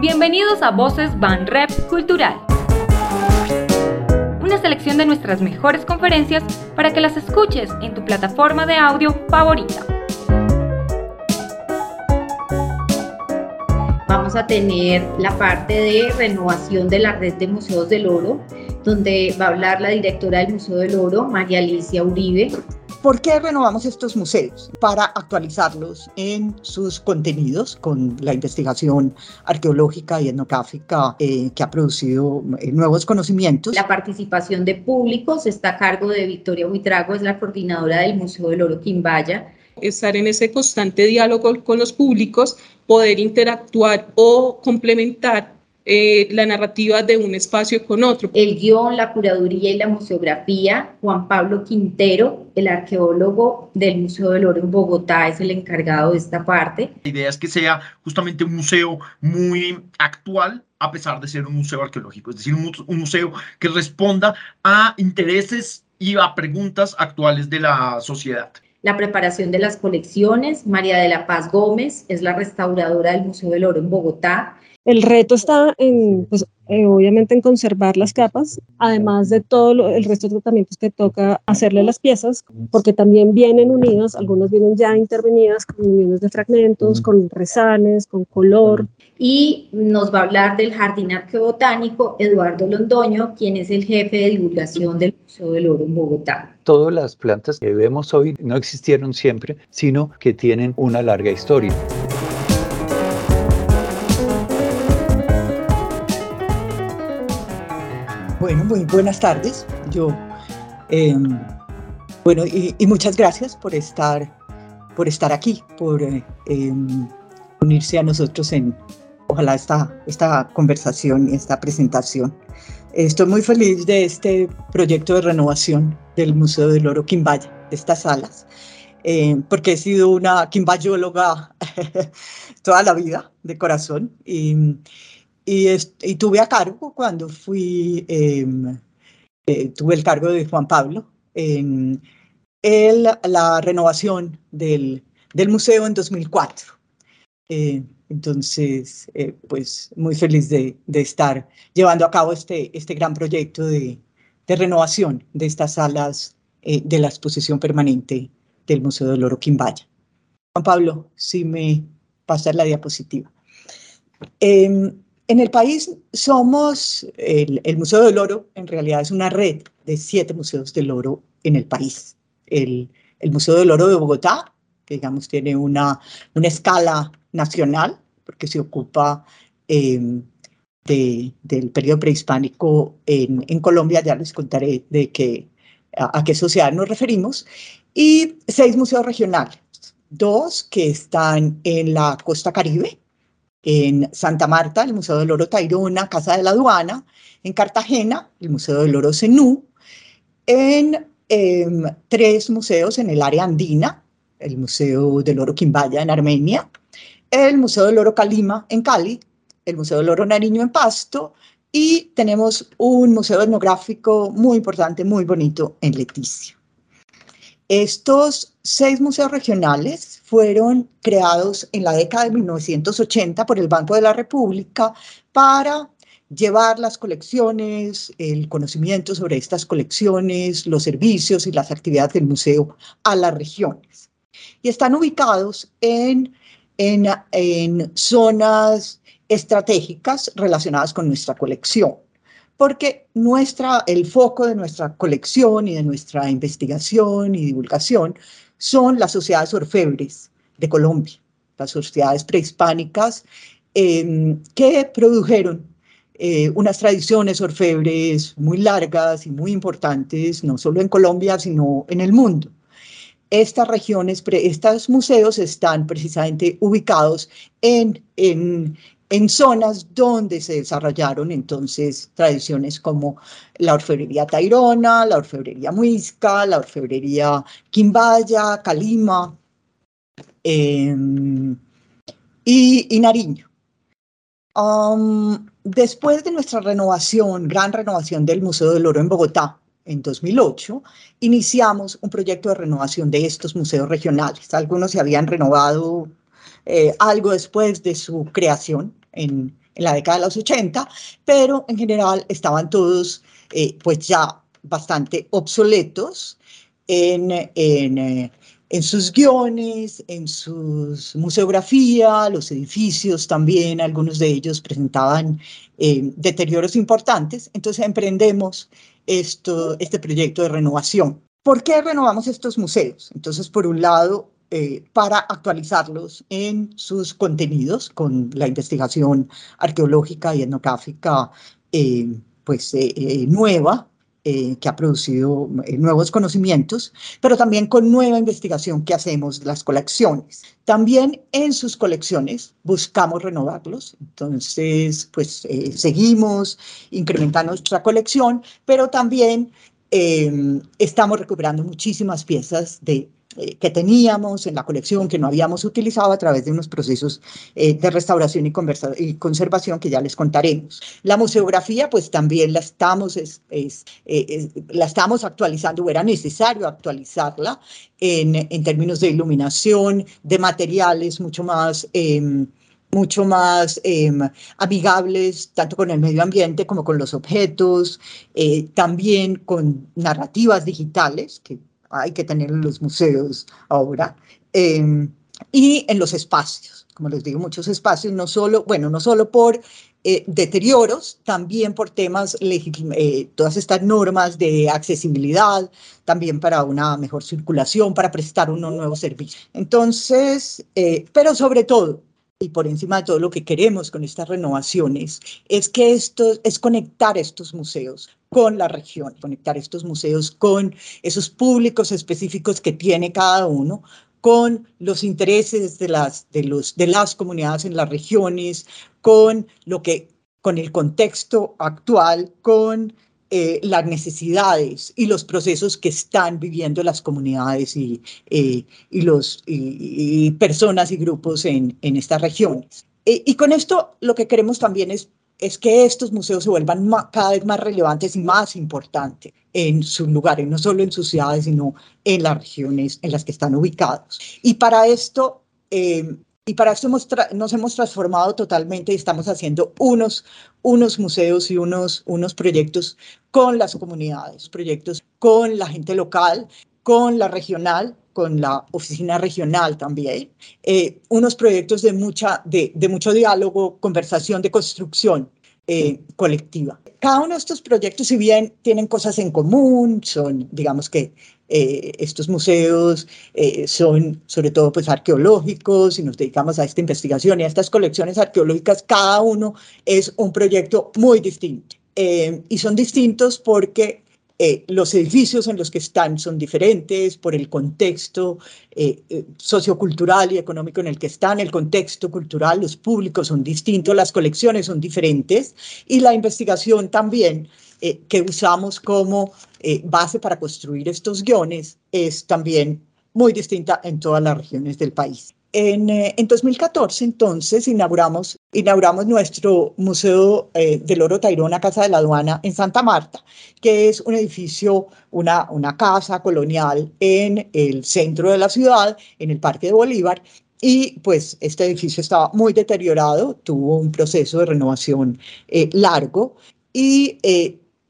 Bienvenidos a Voces Van Rep Cultural. Una selección de nuestras mejores conferencias para que las escuches en tu plataforma de audio favorita. Vamos a tener la parte de renovación de la red de museos del oro, donde va a hablar la directora del Museo del Oro, María Alicia Uribe, ¿Por qué renovamos estos museos? Para actualizarlos en sus contenidos con la investigación arqueológica y etnográfica eh, que ha producido eh, nuevos conocimientos. La participación de públicos está a cargo de Victoria Huitrago, es la coordinadora del Museo del Oro Quimbaya. Estar en ese constante diálogo con los públicos, poder interactuar o complementar eh, la narrativa de un espacio con otro. El guion, la curaduría y la museografía, Juan Pablo Quintero, el arqueólogo del Museo del Oro en Bogotá, es el encargado de esta parte. La idea es que sea justamente un museo muy actual, a pesar de ser un museo arqueológico, es decir, un, un museo que responda a intereses y a preguntas actuales de la sociedad la preparación de las colecciones. María de la Paz Gómez es la restauradora del Museo del Oro en Bogotá. El reto está en, pues, eh, obviamente, en conservar las capas, además de todo el resto de tratamientos que toca hacerle las piezas, porque también vienen unidas, algunas vienen ya intervenidas con uniones de fragmentos, con resales, con color. Y nos va a hablar del jardín arqueobotánico Eduardo Londoño, quien es el jefe de divulgación del Museo del Oro en Bogotá. Todas las plantas que vemos hoy no existieron siempre, sino que tienen una larga historia. Bueno, muy buenas tardes. Yo, em, bueno, y, muchas gracias por estar, por estar aquí, por eh, em, unirse a nosotros en, ojalá, esta, esta conversación y esta presentación. Estoy muy feliz de este proyecto de renovación del Museo del Oro Quimbaya, de estas salas, em, porque he sido una quimbayóloga toda la vida, de corazón, y, y, tuve a cargo cuando fui, em, eh, tuve el cargo de Juan Pablo en la renovación del, del, museo en 2004. Eh, entonces, eh, pues muy feliz de, de, estar llevando a cabo este, este gran proyecto de, de renovación de estas salas de la exposición permanente del Museo del Oro Quimbaya. Juan Pablo, si me pasa la diapositiva. Eh, en el país somos, el, Museo del Oro en realidad es una red de siete museos del oro en el país. El, Museo del Oro de Bogotá, que digamos tiene una, una escala nacional, porque se ocupa em, del periodo prehispánico en, en, Colombia, ya les contaré de qué, a, a qué sociedad nos referimos, y seis museos regionales, dos que están en la costa caribe, en Santa Marta, el Museo del Oro Tayrona, Casa de la Aduana, en Cartagena, el Museo del Oro Zenú, en em, tres museos en el área andina, el Museo del Oro Quimbaya en Armenia, el Museo del Oro Calima en Cali, el Museo del Oro Nariño en Pasto y tenemos un museo etnográfico muy importante, muy bonito en Leticia. Estos seis museos regionales fueron creados en la década de 1980 por el Banco de la República para llevar las colecciones, el conocimiento sobre estas colecciones, los servicios y las actividades del museo a las regiones. Y están ubicados en, en, en zonas estratégicas relacionadas con nuestra colección porque nuestra, el foco de nuestra colección y de nuestra investigación y divulgación son las sociedades orfebres de Colombia, las sociedades prehispánicas em, que produjeron eh, unas tradiciones orfebres muy largas y muy importantes, no solo en Colombia, sino en el mundo. Estas regiones, estos museos están precisamente ubicados en, en, en zonas donde se desarrollaron entonces tradiciones como la orfebrería tairona, la orfebrería muisca, la orfebrería quimbaya, calima em, y, Nariño. Um, después de nuestra renovación, gran renovación del Museo del Oro en Bogotá, en 2008, iniciamos un proyecto de renovación de estos museos regionales. Algunos se habían renovado eh, algo después de su creación, en, la década de los 80, pero en general estaban todos eh, pues ya bastante obsoletos en, en, eh, en sus guiones, en sus museografía, los edificios también, algunos de ellos presentaban eh, deterioros importantes, entonces emprendemos esto, este proyecto de renovación. ¿Por qué renovamos estos museos? Entonces, por un lado, eh, para actualizarlos en sus contenidos con la investigación arqueológica y etnográfica eh, pues, eh, nueva, que ha producido nuevos conocimientos, pero también con nueva investigación que hacemos de las colecciones. También en sus colecciones buscamos renovarlos, entonces pues seguimos incrementando nuestra colección, pero también estamos recuperando muchísimas piezas de eh, que teníamos en la colección que no habíamos utilizado a través de unos procesos eh, de restauración y, conservación que ya les contaremos. La museografía, pues también la estamos, es, eh, la estamos actualizando, era necesario actualizarla en, en términos de iluminación, de materiales mucho más em, mucho más em, amigables tanto con el medio ambiente como con los objetos, también con narrativas digitales que hay que tener en los museos ahora, em, y en los espacios, como les digo, muchos espacios, no solo, bueno, no solo por eh, deterioros, también por temas, eh, todas estas normas de accesibilidad, también para una mejor circulación, para prestar unos nuevos servicios. Entonces, eh, pero sobre todo, y por encima de todo lo que queremos con estas renovaciones es que esto es conectar estos museos con la región, conectar estos museos con esos públicos específicos que tiene cada uno, con los intereses de las, de los, de las comunidades en las regiones, con lo que con el contexto actual, con eh, las necesidades y los procesos que están viviendo las comunidades y, eh, y los, y, personas y grupos en, en estas regiones. Eh, y con esto lo que queremos también es, es que estos museos se vuelvan cada vez más relevantes y más importantes en sus lugares, no solo en sus ciudades, sino en las regiones en las que están ubicados. Y para esto y para esto nos hemos transformado totalmente y estamos haciendo unos, unos museos y unos, unos proyectos con las comunidades, proyectos con la gente local, con la regional, con la oficina regional también, eh, unos proyectos de, mucha, de, de mucho diálogo, conversación, de construcción eh, colectiva. Cada uno de estos proyectos, si bien tienen cosas en común, son, digamos que eh, estos museos eh, son sobre todo pues arqueológicos y nos dedicamos a esta investigación y a estas colecciones arqueológicas, cada uno es un proyecto muy distinto. y son distintos porque eh, los edificios en los que están son diferentes por el contexto eh, eh, sociocultural y económico en el que están, el contexto cultural, los públicos son distintos, las colecciones son diferentes y la investigación también que usamos como base para construir estos guiones es también muy distinta en todas las regiones del país. En, eh, en, 2014, entonces, inauguramos, inauguramos nuestro Museo eh, del Oro Tairona, Casa de la Aduana, en Santa Marta, que es un edificio, una, una casa colonial en el centro de la ciudad, en el Parque de Bolívar. Y pues este edificio estaba muy deteriorado, tuvo un proceso de renovación eh, largo y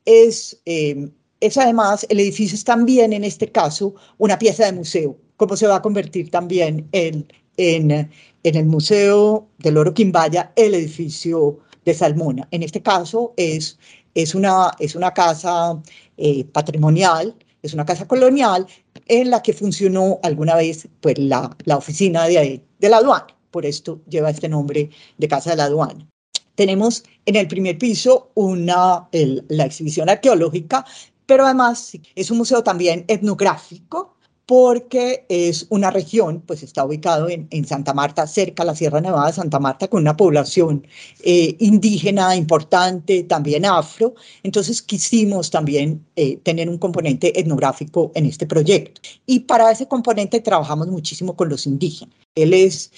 es, es además, el edificio es también en este caso una pieza de museo, como se va a convertir también en en, el Museo del Oro Quimbaya el edificio de Salmona. En este caso es, es, una, es una casa eh, patrimonial, es una casa colonial en la que funcionó alguna vez pues, la, la oficina de, de la aduana. Por esto lleva este nombre de Casa de la Aduana. Tenemos en el primer piso una, la exhibición arqueológica, pero además es un museo también etnográfico porque es una región, pues está ubicado en, en, Santa Marta, cerca a la Sierra Nevada de Santa Marta, con una población eh, indígena importante, también afro. Entonces quisimos también eh, tener un componente etnográfico en este proyecto. Y para ese componente trabajamos muchísimo con los indígenas. Él es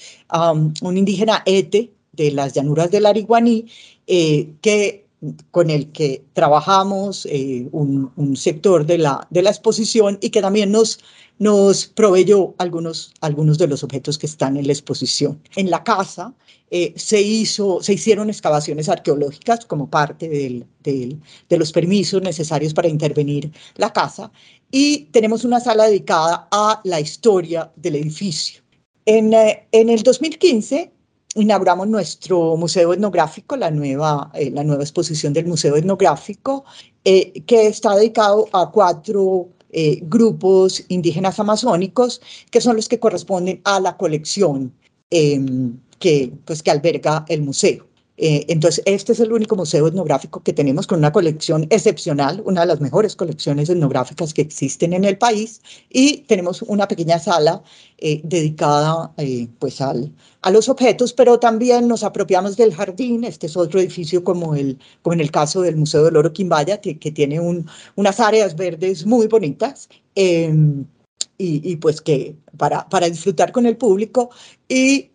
un indígena ete de las llanuras del Ariguaní, eh, que con el que trabajamos, eh, un, sector de la, de la exposición y que también nos, nos proveyó algunos, algunos de los objetos que están en la exposición. En la casa eh, se, hizo, se hicieron excavaciones arqueológicas como parte del, de los permisos necesarios para intervenir la casa y tenemos una sala dedicada a la historia del edificio. En, en el 2015 inauguramos nuestro museo etnográfico, la nueva, eh, la nueva exposición del museo etnográfico, eh, que está dedicado a cuatro eh, grupos indígenas amazónicos, que son los que corresponden a la colección em, que, pues, que alberga el museo. Eh, entonces, este es el único museo etnográfico que tenemos con una colección excepcional, una de las mejores colecciones etnográficas que existen en el país, y tenemos una pequeña sala eh, dedicada eh, pues al, a los objetos, pero también nos apropiamos del jardín. Este es otro edificio como, el, como en el caso del Museo del Oro Quimbaya, que, que tiene un, unas áreas verdes muy bonitas. Em, y, y, pues que para, para disfrutar con el público y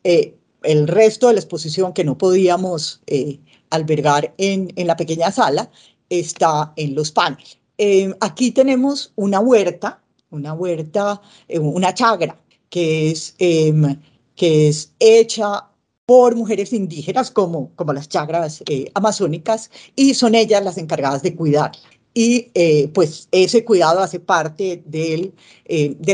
el resto de la exposición que no podíamos eh, albergar en, en, la pequeña sala está en los paneles. Eh, aquí tenemos una huerta, una huerta, eh, una chagra, que es, em, que es hecha por mujeres indígenas como, como las chagras amazónicas y son ellas las encargadas de cuidar. Y pues ese cuidado hace parte de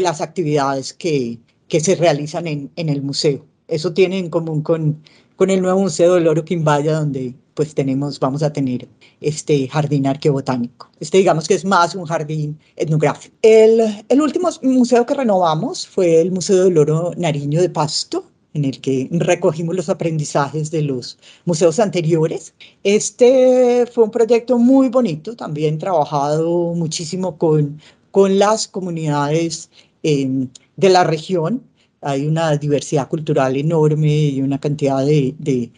las actividades que, que se realizan en, en el museo eso tiene en común con, con el nuevo Museo del Oro Quimbaya, donde pues tenemos, vamos a tener este jardín arqueobotánico. Este digamos que es más un jardín etnográfico. El, el último museo que renovamos fue el Museo del Oro Nariño de Pasto, en el que recogimos los aprendizajes de los museos anteriores. Este fue un proyecto muy bonito, también trabajado muchísimo con, con las comunidades eh, de la región hay una diversidad cultural enorme y una cantidad de,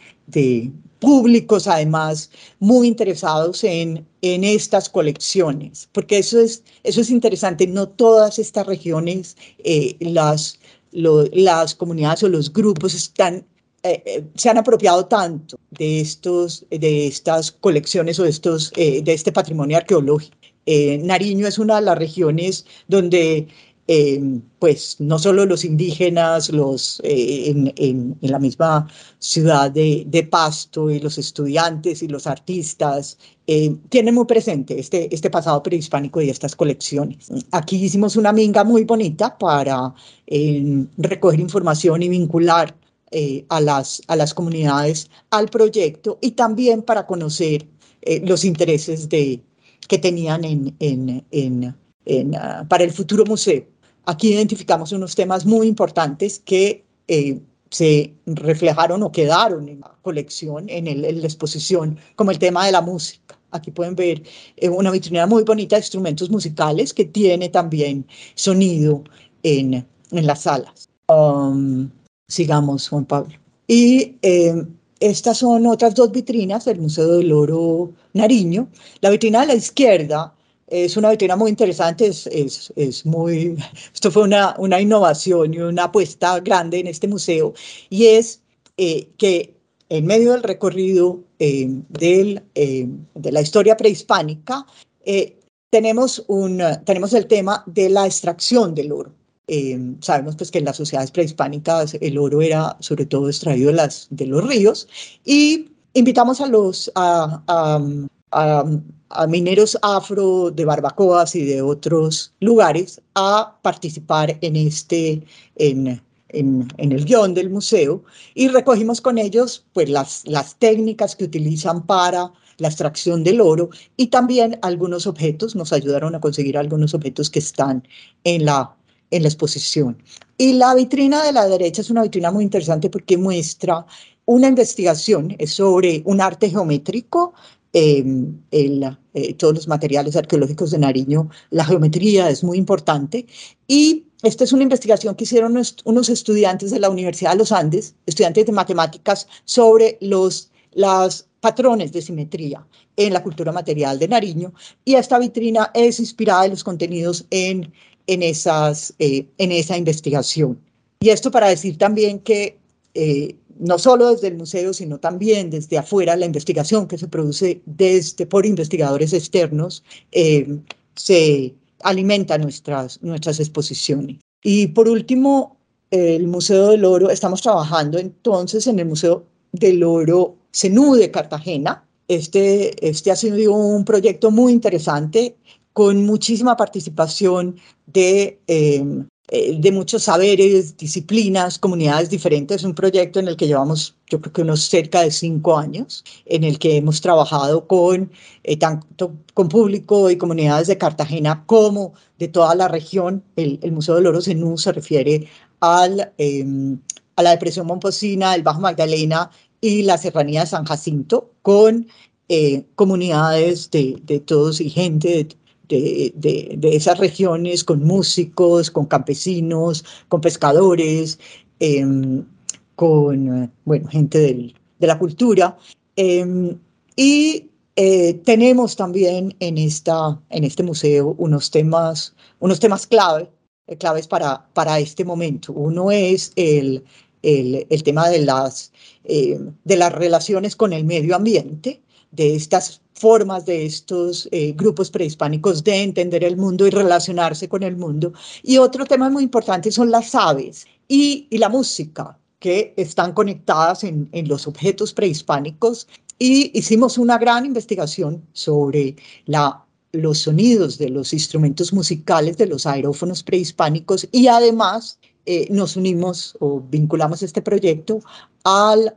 públicos además muy interesados en, estas colecciones, porque eso es, eso es interesante, no todas estas regiones, eh, las, las comunidades o los grupos están eh, eh, se han apropiado tanto de, estos, de estas colecciones o de, estos, de este patrimonio arqueológico. Nariño es una de las regiones donde Em, pues no solo los indígenas, los, eh, en, la misma ciudad de, Pasto y los estudiantes y los artistas eh, tienen muy presente este, este pasado prehispánico y estas colecciones. Aquí hicimos una minga muy bonita para recoger información y vincular eh, a, las, a las comunidades al proyecto y también para conocer los intereses de, que tenían en, en, en, uh, para el futuro museo. Aquí identificamos unos temas muy importantes que eh, se reflejaron o quedaron en la colección, en, el, la exposición, como el tema de la música. Aquí pueden ver eh, una vitrina muy bonita de instrumentos musicales que tiene también sonido en, en las salas. Um, sigamos, Juan Pablo. Y eh, estas son otras dos vitrinas del Museo del Oro Nariño. La vitrina de la izquierda es una vitrina muy interesante, es, es, es, muy, esto fue una, una innovación y una apuesta grande en este museo, y es eh, que en medio del recorrido eh, del, eh, de la historia prehispánica, tenemos, un, tenemos el tema de la extracción del oro. sabemos pues que en las sociedades prehispánicas el oro era sobre todo extraído de, las, de los ríos y invitamos a los, a, a, a mineros afro de Barbacoas y de otros lugares a participar en este, en, en, el guion del museo y recogimos con ellos pues las, las técnicas que utilizan para la extracción del oro y también algunos objetos, nos ayudaron a conseguir algunos objetos que están en la, en la exposición. Y la vitrina de la derecha es una vitrina muy interesante porque muestra una investigación sobre un arte geométrico Em, eh, todos los materiales arqueológicos de Nariño, la geometría es muy importante. Y esta es una investigación que hicieron unos estudiantes de la Universidad de los Andes, estudiantes de matemáticas, sobre los las patrones de simetría en la cultura material de Nariño. Y esta vitrina es inspirada en los contenidos en, en, esas, eh, en esa investigación. Y esto para decir también que eh, no solo desde el museo, sino también desde afuera, la investigación que se produce desde, por investigadores externos, eh, se alimenta nuestras, nuestras exposiciones. Y por último, el Museo del Oro, estamos trabajando entonces en el Museo del Oro Zenú de Cartagena. Este, este ha sido un proyecto muy interesante con muchísima participación de eh, eh, de muchos saberes, disciplinas, comunidades diferentes. Un proyecto en el que llevamos, yo creo que unos cerca de cinco años, en el que hemos trabajado con eh, tanto con público y comunidades de Cartagena como de toda la región. El, Museo del Oro Zenú se refiere al, em, a la depresión momposina, el Bajo Magdalena y la serranía de San Jacinto, con eh, comunidades de, de todos y gente de de, esas regiones con músicos, con campesinos, con pescadores, em, con bueno, gente de la cultura. Em, y eh, tenemos también en, esta, en este museo unos temas, unos temas clave, eh, claves para, para este momento. Uno es el, el, el tema de las, em, de las relaciones con el medio ambiente, de estas formas de estos eh, grupos prehispánicos de entender el mundo y relacionarse con el mundo. Y otro tema muy importante son las aves y, la música, que están conectadas en, los objetos prehispánicos. Y hicimos una gran investigación sobre la, los sonidos de los instrumentos musicales de los aerófonos prehispánicos y además eh, nos unimos o vinculamos este proyecto al,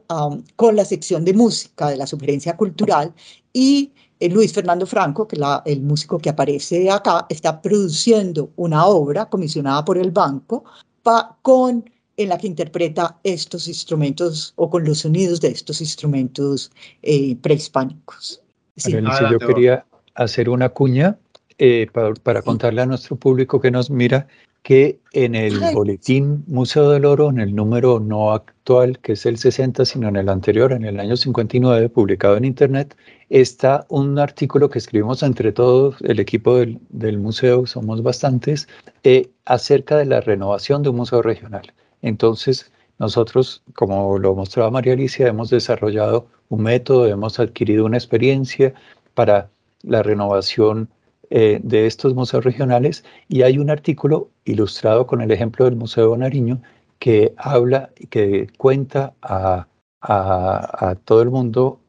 con la sección de música de la sugerencia cultural y eh, Luis Fernando Franco, que la, el músico que aparece acá, está produciendo una obra comisionada por el banco pa, con en la que interpreta estos instrumentos o con los sonidos de estos instrumentos eh, prehispánicos. Sí. yo quería hacer una cuña eh, para, para, contarle a nuestro público que nos mira que en el boletín Museo del Oro, en el número no actual, que es el 60, sino en el anterior, en el año 59, publicado en Internet, está un artículo que escribimos entre todos, el equipo del, del museo, somos bastantes, eh, acerca de la renovación de un museo regional. Entonces, nosotros, como lo mostraba María Alicia, hemos desarrollado un método, hemos adquirido una experiencia para la renovación eh, de estos museos regionales y hay un artículo ilustrado con el ejemplo del Museo de Nariño que habla, y que cuenta a, a, todo el mundo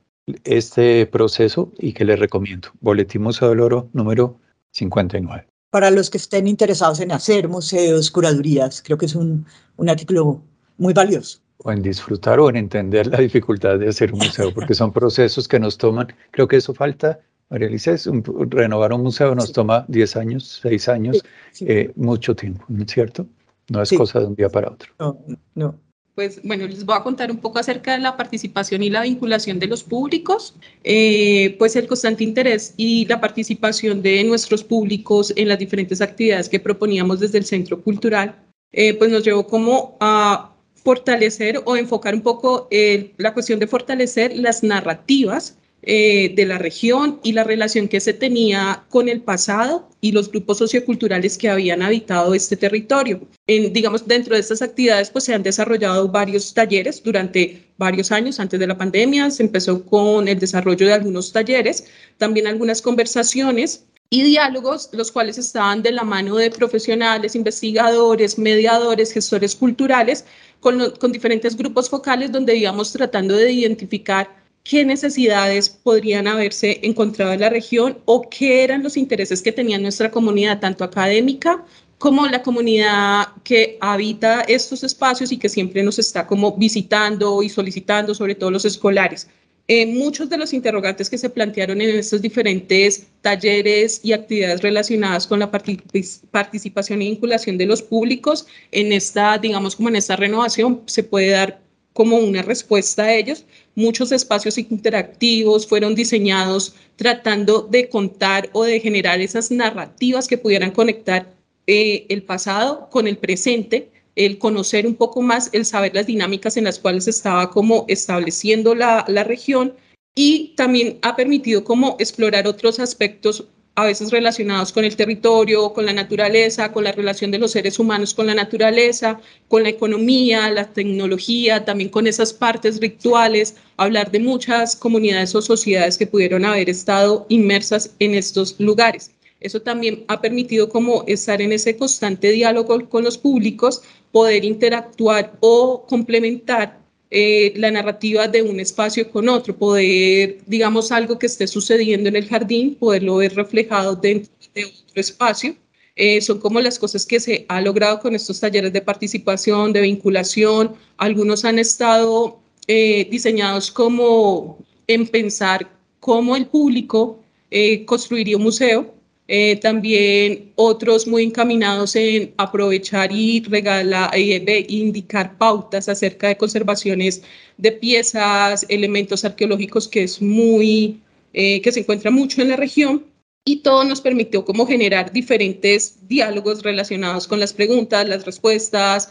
este proceso y que les recomiendo. Boletín Museo del Oro número 59. Para los que estén interesados en hacer museos, curadurías, creo que es un, un artículo muy valioso. O en disfrutar o en entender la dificultad de hacer un museo, porque son procesos que nos toman, creo que eso falta María Elisa, renovar un museo nos toma 10 años, 6 años, eh, mucho tiempo, ¿no es cierto? No es cosa de un día para otro. No, no. Pues bueno, les voy a contar un poco acerca de la participación y la vinculación de los públicos. Eh, pues el constante interés y la participación de nuestros públicos en las diferentes actividades que proponíamos desde el Centro Cultural, eh, pues nos llevó como a fortalecer o enfocar un poco la cuestión de fortalecer las narrativas eh, de la región y la relación que se tenía con el pasado y los grupos socioculturales que habían habitado este territorio. En, digamos, dentro de estas actividades, pues se han desarrollado varios talleres durante varios años antes de la pandemia. Se empezó con el desarrollo de algunos talleres, también algunas conversaciones y diálogos, los cuales estaban de la mano de profesionales, investigadores, mediadores, gestores culturales, con, con diferentes grupos focales donde íbamos tratando de identificar qué necesidades podrían haberse encontrado en la región o qué eran los intereses que tenía nuestra comunidad, tanto académica como la comunidad que habita estos espacios y que siempre nos está como visitando y solicitando, sobre todo los escolares. Eh, muchos de los interrogantes que se plantearon en estos diferentes talleres y actividades relacionadas con la participación y vinculación de los públicos en esta, digamos, como en esta renovación, se puede dar como una respuesta a ellos. Muchos espacios interactivos fueron diseñados tratando de contar o de generar esas narrativas que pudieran conectar eh, el pasado con el presente, el conocer un poco más, el saber las dinámicas en las cuales estaba como estableciendo la, la región y también ha permitido como explorar otros aspectos a veces relacionados con el territorio, con la naturaleza, con la relación de los seres humanos con la naturaleza, con la economía, la tecnología, también con esas partes rituales, hablar de muchas comunidades o sociedades que pudieron haber estado inmersas en estos lugares. Eso también ha permitido como estar en ese constante diálogo con los públicos, poder interactuar o complementar eh, la narrativa de un espacio con otro, poder, digamos, algo que esté sucediendo en el jardín, poderlo ver reflejado dentro de otro espacio. Eh, son como las cosas que se ha logrado con estos talleres de participación, de vinculación. Algunos han estado eh, diseñados como en pensar cómo el público construiría un museo, eh, también otros muy encaminados en aprovechar y regalar, e indicar pautas acerca de conservaciones de piezas, elementos arqueológicos que es muy, eh, que se encuentra mucho en la región. Y todo nos permitió como generar diferentes diálogos relacionados con las preguntas, las respuestas,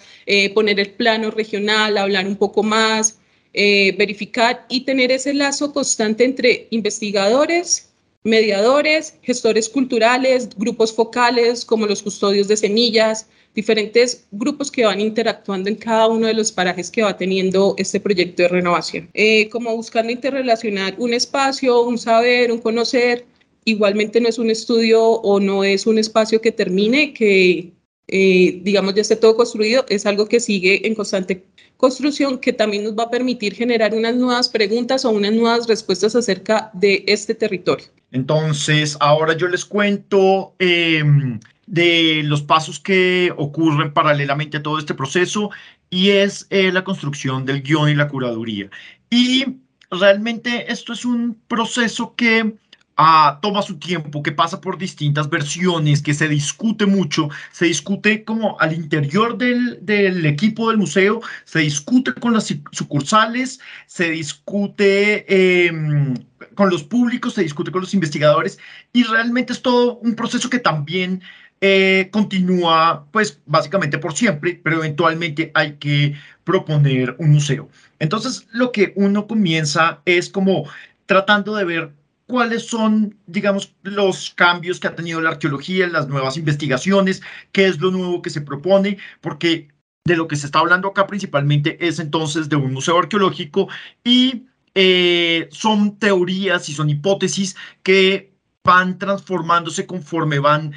poner el plano regional, hablar un poco más, verificar y tener ese lazo constante entre investigadores, mediadores, gestores culturales, grupos focales como los custodios de semillas, diferentes grupos que van interactuando en cada uno de los parajes que va teniendo este proyecto de renovación. Eh, como buscando interrelacionar un espacio, un saber, un conocer, igualmente no es un estudio o no es un espacio que termine, que eh, digamos ya esté todo construido, es algo que sigue en constante construcción que también nos va a permitir generar unas nuevas preguntas o unas nuevas respuestas acerca de este territorio. Entonces, ahora yo les cuento em, de los pasos que ocurren paralelamente a todo este proceso y es eh, la construcción del guion y la curaduría. Y realmente esto es un proceso que toma su tiempo, que pasa por distintas versiones, que se discute mucho, se discute como al interior del, del equipo del museo, se discute con las sucursales, se discute eh, con los públicos, se discute con los investigadores y realmente es todo un proceso que también eh, continúa, pues básicamente por siempre, pero eventualmente hay que proponer un museo. Entonces, lo que uno comienza es como tratando de ver cuáles son, digamos, los cambios que ha tenido la arqueología, las nuevas investigaciones, qué es lo nuevo que se propone, porque de lo que se está hablando acá principalmente es entonces de un museo arqueológico y eh, son teorías y son hipótesis que van transformándose conforme van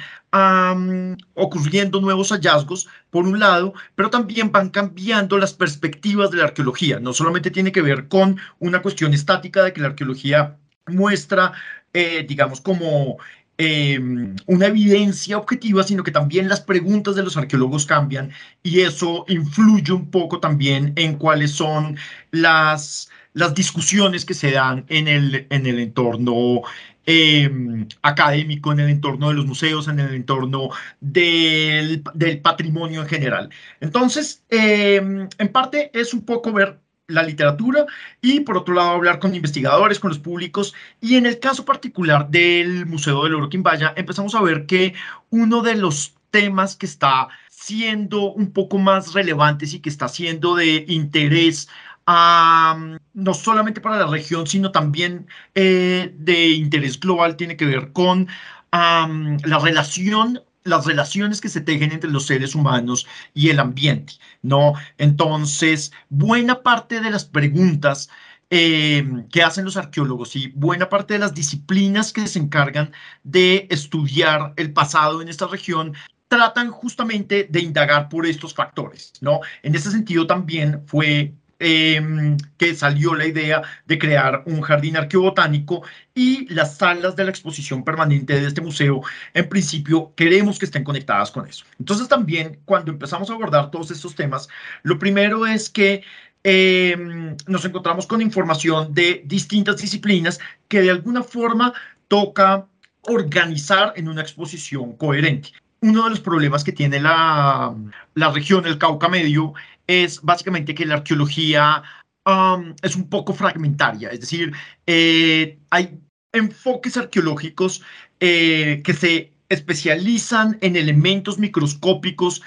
ocurriendo nuevos hallazgos, por un lado, pero también van cambiando las perspectivas de la arqueología. No solamente tiene que ver con una cuestión estática de que la arqueología muestra, eh, digamos, como em, una evidencia objetiva, sino que también las preguntas de los arqueólogos cambian y eso influye un poco también en cuáles son las las discusiones que se dan en el, en el entorno em, académico, en el entorno de los museos, en el entorno del, patrimonio en general. Entonces, em, en parte es un poco ver la literatura y por otro lado hablar con investigadores, con los públicos. Y en el caso particular del Museo del Oro Quimbaya empezamos a ver que uno de los temas que está siendo un poco más relevantes y que está siendo de interés no solamente para la región, sino también eh, de interés global, tiene que ver con la relación las relaciones que se tejen entre los seres humanos y el ambiente, ¿no? Entonces, buena parte de las preguntas em, que hacen los arqueólogos y buena parte de las disciplinas que se encargan de estudiar el pasado en esta región tratan justamente de indagar por estos factores, ¿no? En ese sentido también fue Em, que salió la idea de crear un jardín arqueobotánico y las salas de la exposición permanente de este museo, en principio, queremos que estén conectadas con eso. Entonces también, cuando empezamos a abordar todos estos temas, lo primero es que em, nos encontramos con información de distintas disciplinas que de alguna forma toca organizar en una exposición coherente. Uno de los problemas que tiene la, la región del Cauca Medio es básicamente que la arqueología um, es un poco fragmentaria, es decir, eh, hay enfoques arqueológicos eh, que se especializan en elementos microscópicos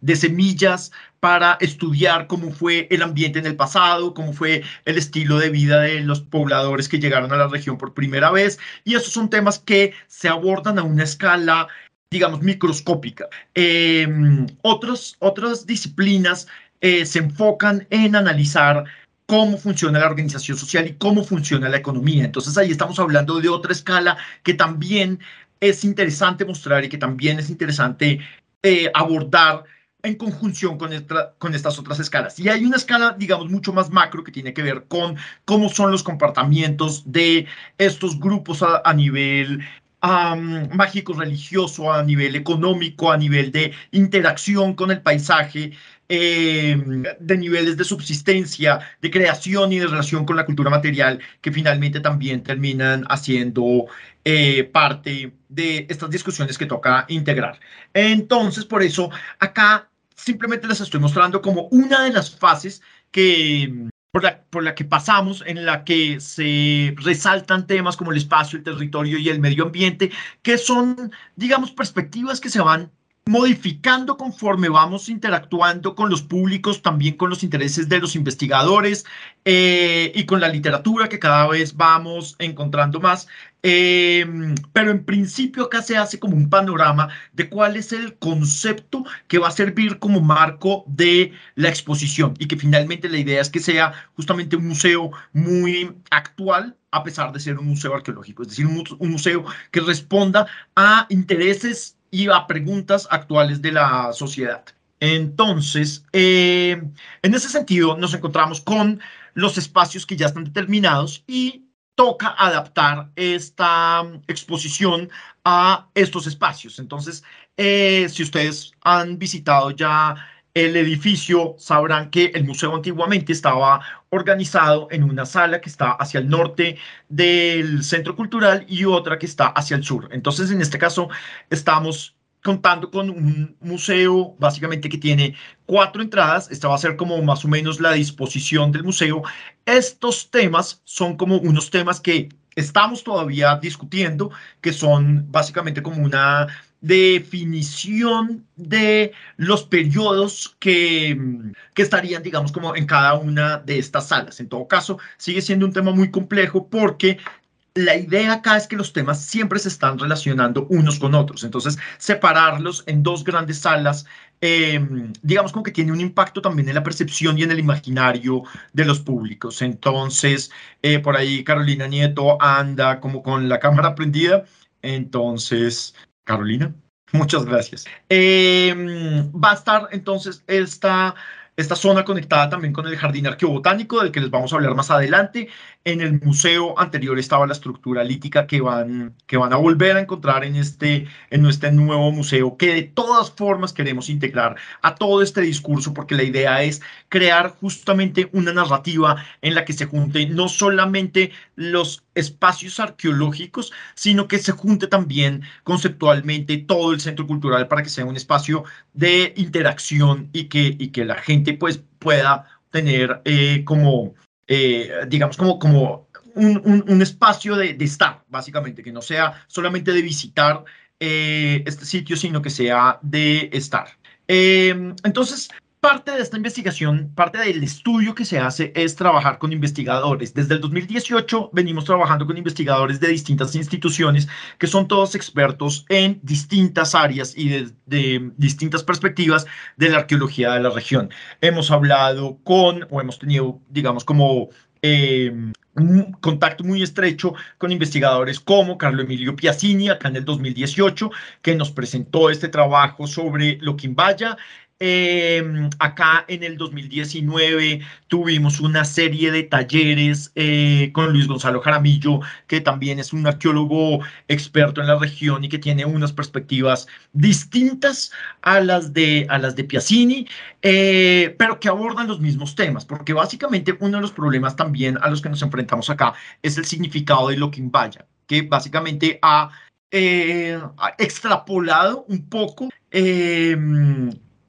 de semillas para estudiar cómo fue el ambiente en el pasado, cómo fue el estilo de vida de los pobladores que llegaron a la región por primera vez. Y esos son temas que se abordan a una escala digamos, microscópica. Em, otros, otras disciplinas eh, se enfocan en analizar cómo funciona la organización social y cómo funciona la economía. Entonces ahí estamos hablando de otra escala que también es interesante mostrar y que también es interesante eh, abordar en conjunción con, esta, con estas otras escalas. Y hay una escala, digamos, mucho más macro que tiene que ver con cómo son los comportamientos de estos grupos a, nivel mágico religioso, a nivel económico, a nivel de interacción con el paisaje, em, de niveles de subsistencia, de creación y de relación con la cultura material, que finalmente también terminan haciendo eh, parte de estas discusiones que toca integrar. Entonces, por eso, acá simplemente les estoy mostrando como una de las fases que, por la, por la, que pasamos, en la que se resaltan temas como el espacio, el territorio y el medio ambiente, que son, digamos, perspectivas que se van modificando conforme vamos interactuando con los públicos, también con los intereses de los investigadores eh, y con la literatura que cada vez vamos encontrando más. Eh, pero en principio acá se hace como un panorama de cuál es el concepto que va a servir como marco de la exposición y que finalmente la idea es que sea justamente un museo muy actual a pesar de ser un museo arqueológico, es decir, un museo que responda a intereses y a preguntas actuales de la sociedad. Entonces, eh, en ese sentido, nos encontramos con los espacios que ya están determinados y toca adaptar esta exposición a estos espacios. Entonces, eh, si ustedes han visitado ya el edificio, sabrán que el museo antiguamente estaba organizado en una sala que está hacia el norte del centro cultural y otra que está hacia el sur. Entonces, en este caso, estamos contando con un museo básicamente que tiene cuatro entradas. Esta va a ser como más o menos la disposición del museo. Estos temas son como unos temas que estamos todavía discutiendo, que son básicamente como una definición de los periodos que, que, estarían, digamos, como en cada una de estas salas. En todo caso, sigue siendo un tema muy complejo porque la idea acá es que los temas siempre se están relacionando unos con otros. Entonces, separarlos en dos grandes salas, em, digamos como que tiene un impacto también en la percepción y en el imaginario de los públicos. Entonces, eh, por ahí Carolina Nieto anda como con la cámara prendida. Entonces, Carolina, muchas gracias. Em, va a estar entonces esta esta zona conectada también con el jardín arqueobotánico, del que les vamos a hablar más adelante. En el museo anterior estaba la estructura lítica que van, que van a volver a encontrar en este, en este nuevo museo, que de todas formas queremos integrar a todo este discurso, porque la idea es crear justamente una narrativa en la que se junte no solamente los espacios arqueológicos, sino que se junte también conceptualmente todo el centro cultural para que sea un espacio de interacción y que, y que la gente pues pueda tener eh, como, eh, digamos, como, como un, un, espacio de, estar, básicamente, que no sea solamente de visitar eh, este sitio, sino que sea de estar. entonces, parte de esta investigación, parte del estudio que se hace es trabajar con investigadores. Desde el 2018 venimos trabajando con investigadores de distintas instituciones que son todos expertos en distintas áreas y de, distintas perspectivas de la arqueología de la región. Hemos hablado con, o hemos tenido, digamos, como eh, un contacto muy estrecho con investigadores como Carlo Emilio Piazzini, acá en el 2018, que nos presentó este trabajo sobre lo Loquimbaya. Em, acá en el 2019 tuvimos una serie de talleres eh, con Luis Gonzalo Jaramillo, que también es un arqueólogo experto en la región y que tiene unas perspectivas distintas a las de, a las de Piazzini, eh, pero que abordan los mismos temas, porque básicamente uno de los problemas también a los que nos enfrentamos acá es el significado de lo que vaya, que básicamente eh, ha extrapolado un poco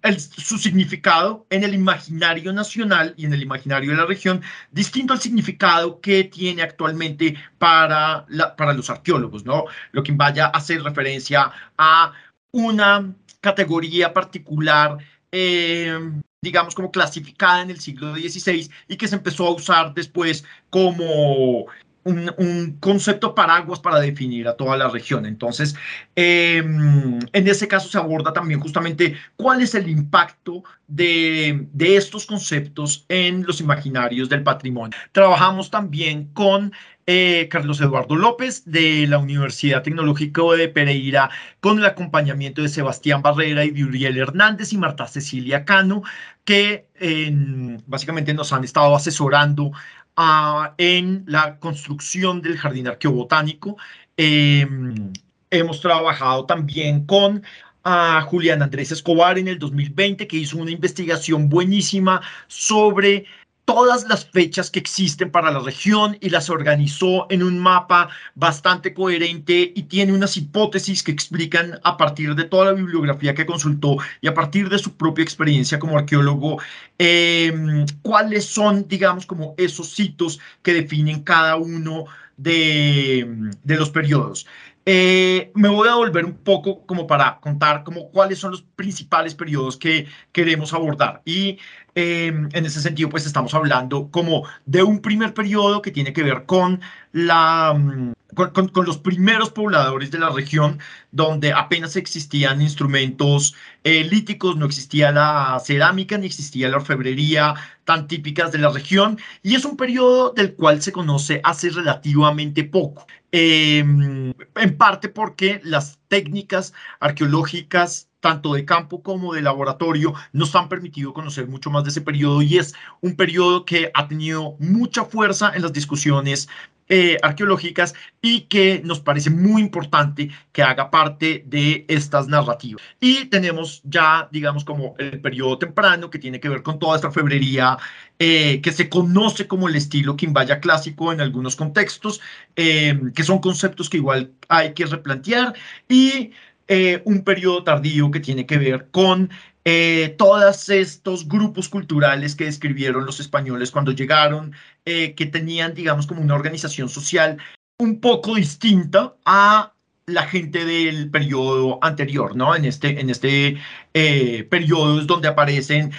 em, su significado en el imaginario nacional y en el imaginario de la región, distinto al significado que tiene actualmente para, para los arqueólogos, ¿no? Lo que vaya a hacer referencia a una categoría particular, eh, digamos, como clasificada en el siglo XVI y que se empezó a usar después como un, concepto paraguas para definir a toda la región. Entonces, em, en ese caso se aborda también justamente cuál es el impacto de, de, estos conceptos en los imaginarios del patrimonio. Trabajamos también con eh, Carlos Eduardo López de la Universidad Tecnológica de Pereira con el acompañamiento de Sebastián Barrera y de Uriel Hernández y Marta Cecilia Cano, que básicamente nos han estado asesorando en la construcción del jardín arqueobotánico. Em, hemos trabajado también con a Julián Andrés Escobar en el 2020, que hizo una investigación buenísima sobre todas las fechas que existen para la región y las organizó en un mapa bastante coherente y tiene unas hipótesis que explican a partir de toda la bibliografía que consultó y a partir de su propia experiencia como arqueólogo em, cuáles son, digamos, como esos sitios que definen cada uno de, de los periodos. Eh, me voy a volver un poco como para contar como cuáles son los principales periodos que queremos abordar. Y em, en ese sentido, pues estamos hablando como de un primer periodo que tiene que ver con la... Con, los primeros pobladores de la región, donde apenas existían instrumentos eh, líticos, no existía la cerámica, ni existía la orfebrería tan típicas de la región, y es un periodo del cual se conoce hace relativamente poco. Em, en parte porque las técnicas arqueológicas tanto de campo como de laboratorio, nos han permitido conocer mucho más de ese periodo y es un periodo que ha tenido mucha fuerza en las discusiones eh, arqueológicas y que nos parece muy importante que haga parte de estas narrativas. Y tenemos ya, digamos, como el periodo temprano que tiene que ver con toda esta febrería eh, que se conoce como el estilo quimbaya clásico en algunos contextos, eh, que son conceptos que igual hay que replantear y un periodo tardío que tiene que ver con eh, todos estos grupos culturales que describieron los españoles cuando llegaron, eh, que tenían, digamos, como una organización social un poco distinta a la gente del periodo anterior, ¿no? En este, en este eh, periodo es donde aparecen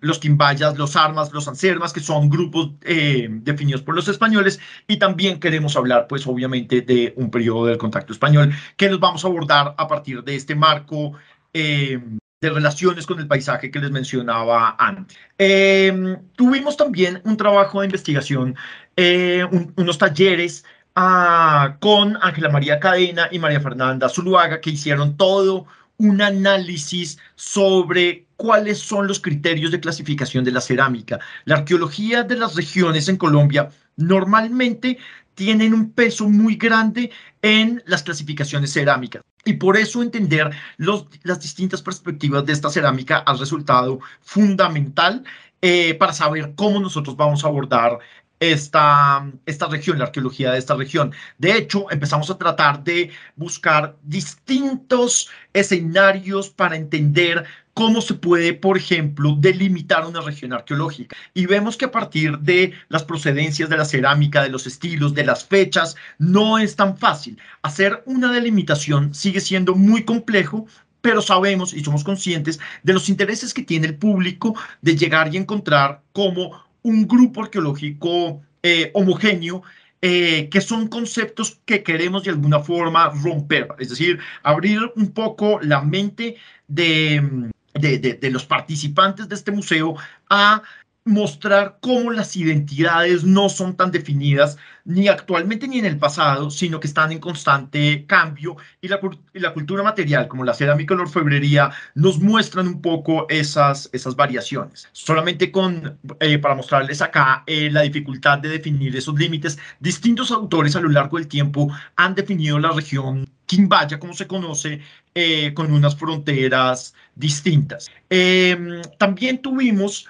los quimbayas, los armas, los ansermas, que son grupos definidos por los españoles, y también queremos hablar, pues, obviamente, de un periodo del contacto español, que nos vamos a abordar a partir de este marco eh, de relaciones con el paisaje que les mencionaba antes. Eh, tuvimos también un trabajo de investigación, eh, unos talleres ah, con Ángela María Cadena y María Fernanda Zuluaga que hicieron todo un análisis sobre cuáles son los criterios de clasificación de la cerámica. La arqueología de las regiones en Colombia normalmente tienen un peso muy grande en las clasificaciones cerámicas. Y por eso entender las distintas perspectivas de esta cerámica ha resultado fundamental eh, para saber cómo nosotros vamos a abordar esta, esta región, la arqueología de esta región. De hecho, empezamos a tratar de buscar distintos escenarios para entender cómo se puede, por ejemplo, delimitar una región arqueológica. Y vemos que a partir de las procedencias de la cerámica, de los estilos, de las fechas, no es tan fácil. Hacer una delimitación sigue siendo muy complejo pero sabemos y somos conscientes de los intereses que tiene el público de llegar y encontrar como un grupo arqueológico eh, homogéneo eh, que son conceptos que queremos de alguna forma romper, es decir, abrir un poco la mente de, de, los participantes de este museo a mostrar cómo las identidades no son tan definidas ni actualmente ni en el pasado, sino que están en constante cambio y la, la cultura material como la cerámica y la orfebrería nos muestran un poco esas, esas variaciones. Solamente con, eh, para mostrarles acá eh, la dificultad de definir esos límites, distintos autores a lo largo del tiempo han definido la región Quimbaya, como se conoce, eh, con unas fronteras distintas. Em, también tuvimos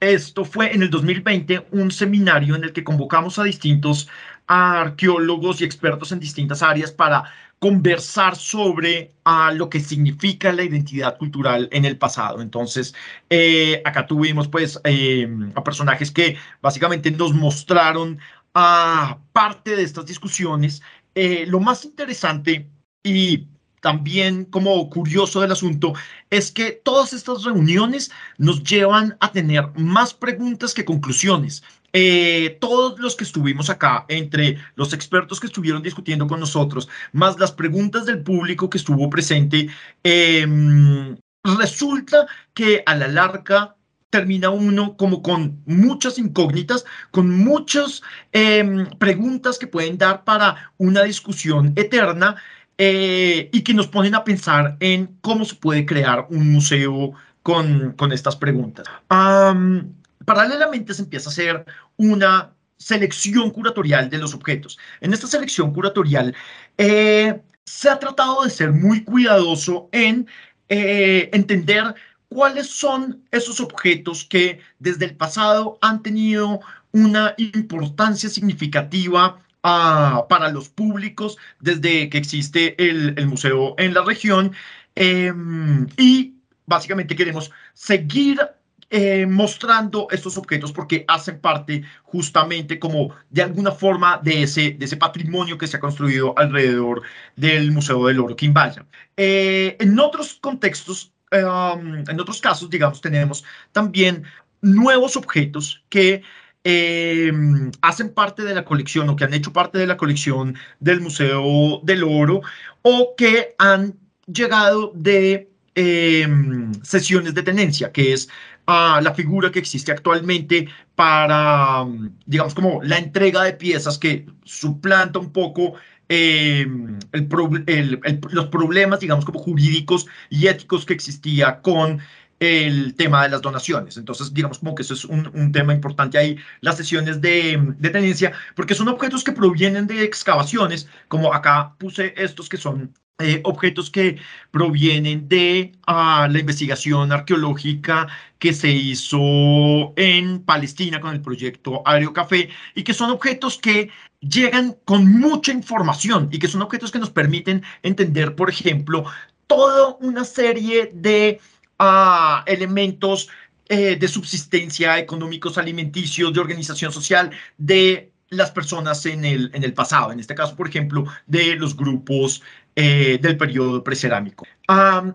esto fue en el 2020 un seminario en el que convocamos a distintos arqueólogos y expertos en distintas áreas para conversar sobre lo que significa la identidad cultural en el pasado. Entonces, eh, acá tuvimos pues em, a personajes que básicamente nos mostraron parte de estas discusiones. Eh, lo más interesante y también como curioso del asunto es que todas estas reuniones nos llevan a tener más preguntas que conclusiones. Eh, todos los que estuvimos acá, entre los expertos que estuvieron discutiendo con nosotros, más las preguntas del público que estuvo presente, em, resulta que a la larga termina uno como con muchas incógnitas, con muchas em, preguntas que pueden dar para una discusión eterna eh, y que nos ponen a pensar en cómo se puede crear un museo con, con estas preguntas. paralelamente se empieza a hacer una selección curatorial de los objetos. En esta selección curatorial eh, se ha tratado de ser muy cuidadoso en eh, entender cuáles son esos objetos que desde el pasado han tenido una importancia significativa ah, para los públicos desde que existe el, museo en la región em, y básicamente queremos seguir eh, mostrando estos objetos porque hacen parte justamente como de alguna forma de ese, patrimonio que se ha construido alrededor del Museo del Oro Quimbaya. Eh, en otros contextos Em, en otros casos, digamos, tenemos también nuevos objetos que em, hacen parte de la colección o que han hecho parte de la colección del Museo del Oro o que han llegado de em, sesiones de tenencia, que es ah, la figura que existe actualmente para, digamos, como la entrega de piezas que suplanta un poco Em, los problemas, digamos, como jurídicos y éticos que existía con el tema de las donaciones. Entonces, digamos como que eso es un, tema importante ahí, las sesiones de, de, tenencia, porque son objetos que provienen de excavaciones, como acá puse estos que son eh, objetos que provienen de ah, la investigación arqueológica que se hizo en Palestina con el proyecto Aéreo Café y que son objetos que llegan con mucha información y que son objetos que nos permiten entender, por ejemplo, toda una serie de ah, elementos eh, de subsistencia económicos, alimenticios, de organización social, de las personas en el, en el pasado, en este caso, por ejemplo, de los grupos eh, del periodo precerámico.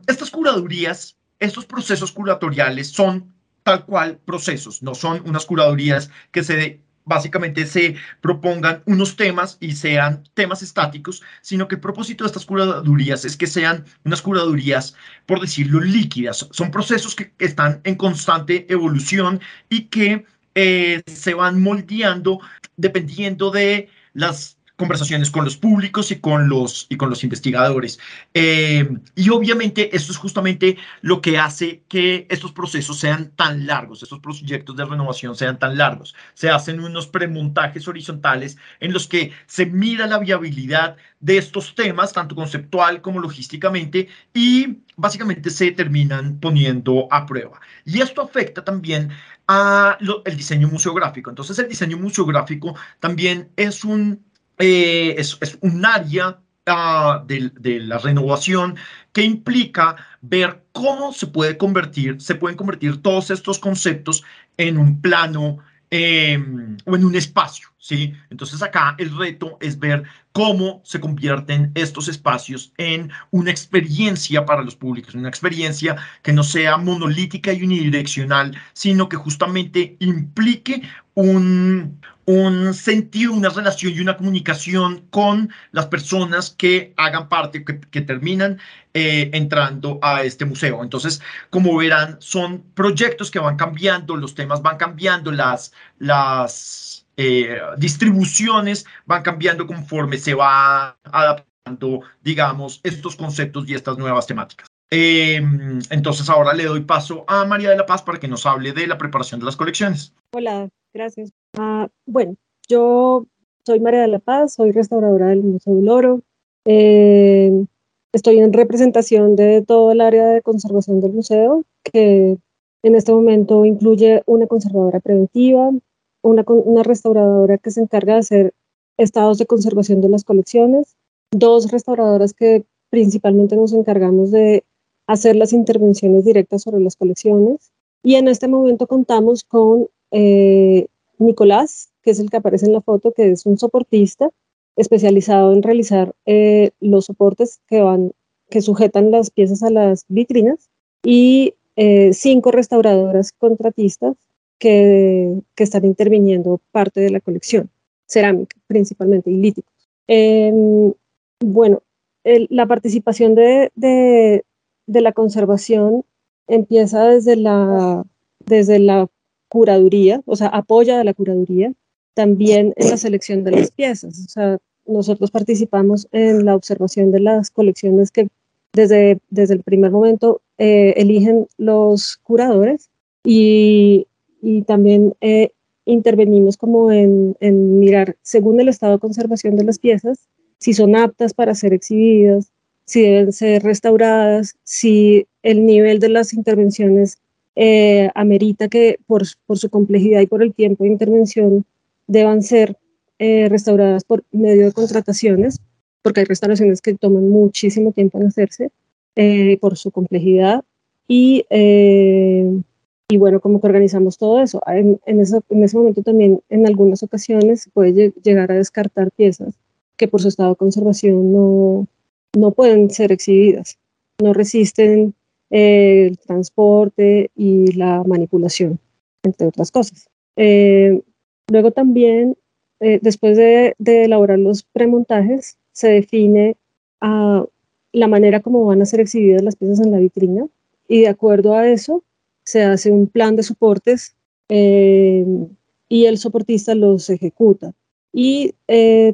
estas curadurías, estos procesos curatoriales son tal cual procesos, no son unas curadurías que se básicamente se propongan unos temas y sean temas estáticos, sino que el propósito de estas curadurías es que sean unas curadurías, por decirlo, líquidas. Son procesos que están en constante evolución y que eh, se van moldeando dependiendo de las conversaciones con los públicos y con los, y con los investigadores. Eh, y obviamente esto es justamente lo que hace que estos procesos sean tan largos, estos proyectos de renovación sean tan largos. Se hacen unos premontajes horizontales en los que se mira la viabilidad de estos temas, tanto conceptual como logísticamente, y básicamente se terminan poniendo a prueba. Y esto afecta también a el diseño museográfico. Entonces el diseño museográfico también es un eh, es, un área ah, de, la renovación que implica ver cómo se puede convertir, se pueden convertir todos estos conceptos en un plano em, o en un espacio, ¿sí? Entonces acá el reto es ver cómo se convierten estos espacios en una experiencia para los públicos, una experiencia que no sea monolítica y unidireccional, sino que justamente implique un, un sentido, una relación y una comunicación con las personas que hagan parte, que, terminan eh, entrando a este museo. Entonces, como verán, son proyectos que van cambiando, los temas van cambiando, las, las eh, distribuciones van cambiando conforme se va adaptando, digamos, estos conceptos y estas nuevas temáticas. Em, entonces, ahora le doy paso a María de la Paz para que nos hable de la preparación de las colecciones. Hola, gracias. Ah, bueno, yo soy María de la Paz, soy restauradora del Museo del Oro. Eh, estoy en representación de todo el área de conservación del museo, que en este momento incluye una conservadora preventiva, una restauradora que se encarga de hacer estados de conservación de las colecciones, dos restauradoras que principalmente nos encargamos de hacer las intervenciones directas sobre las colecciones. Y en este momento contamos con eh, Nicolás, que es el que aparece en la foto, que es un soportista especializado en realizar eh, los soportes que van que sujetan las piezas a las vitrinas y eh, cinco restauradoras contratistas que, que, están interviniendo parte de la colección, cerámica principalmente y líticos. Em, bueno, la participación de, de, de, la conservación empieza desde la, desde la curaduría, o sea, apoya a la curaduría, también en la selección de las piezas. O sea, nosotros participamos en la observación de las colecciones que desde, desde el primer momento eh, eligen los curadores y, y también eh, intervenimos como en, en, mirar, según el estado de conservación de las piezas, si son aptas para ser exhibidas, si deben ser restauradas, si el nivel de las intervenciones eh, amerita que por, por, su complejidad y por el tiempo de intervención deban ser eh, restauradas por medio de contrataciones, porque hay restauraciones que toman muchísimo tiempo en hacerse eh, por su complejidad. Y, y bueno, como que organizamos todo eso. En, en, en ese momento también, en algunas ocasiones, puede llegar a descartar piezas que por su estado de conservación no, no pueden ser exhibidas, no resisten eh, el transporte y la manipulación, entre otras cosas. Eh, luego también, eh, después de, elaborar los premontajes, se define ah, la manera como van a ser exhibidas las piezas en la vitrina y de acuerdo a eso se hace un plan de soportes y el soportista los ejecuta. Y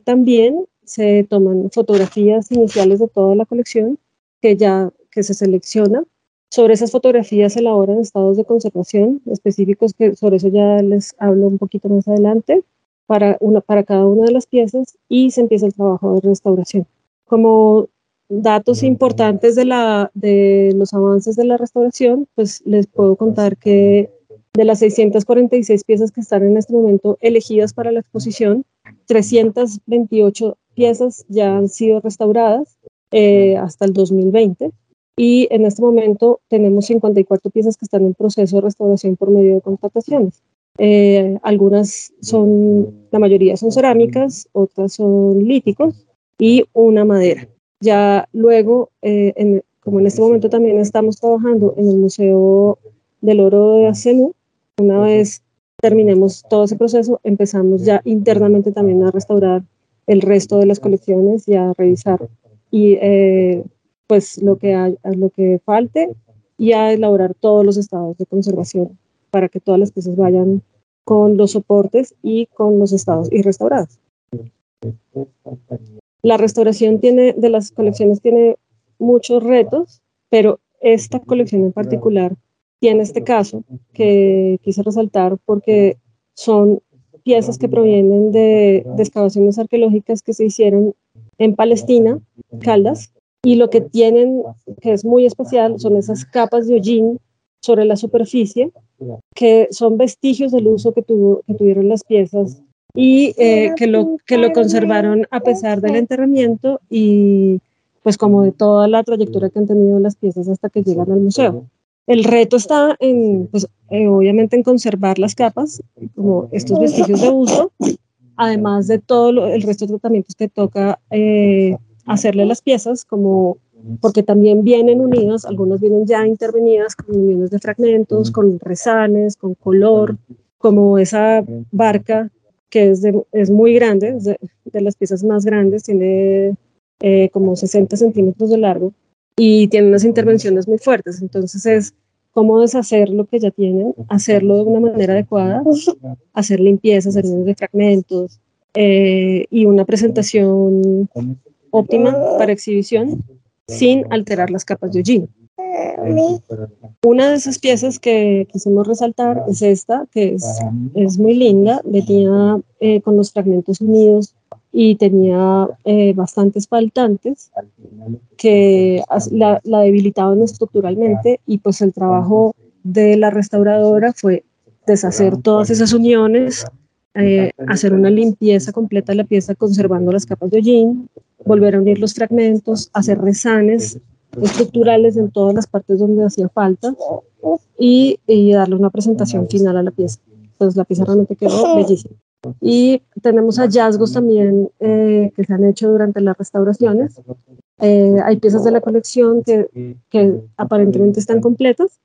también se toman fotografías iniciales de toda la colección que ya que se selecciona. Sobre esas fotografías se elaboran estados de conservación específicos que sobre eso ya les hablo un poquito más adelante para, una, para cada una de las piezas y se empieza el trabajo de restauración. Como datos importantes de, la, de los avances de la restauración, pues les puedo contar que de las 646 piezas que están en este momento elegidas para la exposición, 328 piezas ya han sido restauradas eh, hasta el 2020 y en este momento tenemos 54 piezas que están en proceso de restauración por medio de contrataciones. Eh, algunas son, la mayoría son cerámicas, otras son líticos y una madera. Ya luego, eh, como en este momento también estamos trabajando en el Museo del Oro de Asenú, una vez terminemos todo ese proceso, empezamos ya internamente también a restaurar el resto de las colecciones y a revisar y eh, pues lo que, hay, lo que falte y a elaborar todos los estados de conservación para que todas las piezas vayan con los soportes y con los estados y restauradas. La restauración de las colecciones tiene muchos retos, pero esta colección en particular tiene este caso que quise resaltar porque son piezas que provienen de, excavaciones arqueológicas que se hicieron en Palestina, Caldas, y lo que tienen, que es muy especial, son esas capas de hollín sobre la superficie, que son vestigios del uso que, tuvo, que tuvieron las piezas y eh, que, lo, que lo conservaron a pesar del enterramiento y pues como de toda la trayectoria que han tenido las piezas hasta que llegan al museo. El reto está en, pues, eh, obviamente, en conservar las capas, como estos vestigios de uso, además de todo el resto de tratamientos que toca eh, hacerle a las piezas, como porque también vienen unidas, algunas vienen ya intervenidas con uniones de fragmentos, con resanes, con color, como esa barca que es, es muy grande, es de, las piezas más grandes, tiene eh, como 60 centímetros de largo, y tiene unas intervenciones muy fuertes. Entonces es cómo deshacer lo que ya tienen, hacerlo de una manera adecuada, hacer limpieza, hacer de fragmentos eh, y una presentación óptima para exhibición sin alterar las capas de hollín. Una de esas piezas que quisimos resaltar es esta, que es, es muy linda, venía eh, con los fragmentos unidos y tenía eh, bastantes faltantes que la, debilitaban estructuralmente y pues el trabajo de la restauradora fue deshacer todas esas uniones, eh, hacer una limpieza completa de la pieza conservando las capas de hollín, volver a unir los fragmentos, hacer resanes estructurales en todas las partes donde hacía falta y, y darle una presentación final a la pieza. Entonces la pieza realmente quedó bellísima. Y tenemos hallazgos también eh, que se han hecho durante las restauraciones. Eh, hay piezas de la colección que, que, aparentemente están completas,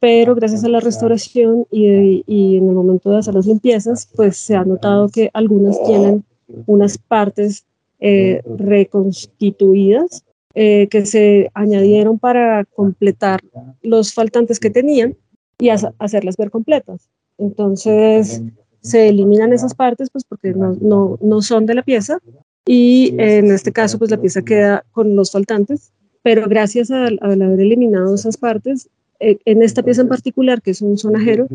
pero gracias a la restauración y, y, en el momento de hacer las limpiezas, pues se ha notado que algunas tienen unas partes eh, reconstituidas eh, que se añadieron para completar los faltantes que tenían y hacerlas ver completas. Entonces se eliminan esas partes pues porque no, no, no son de la pieza. Y en este caso pues la pieza queda con los faltantes, pero gracias al, haber eliminado esas partes, eh, en esta pieza en particular, que es un sonajero,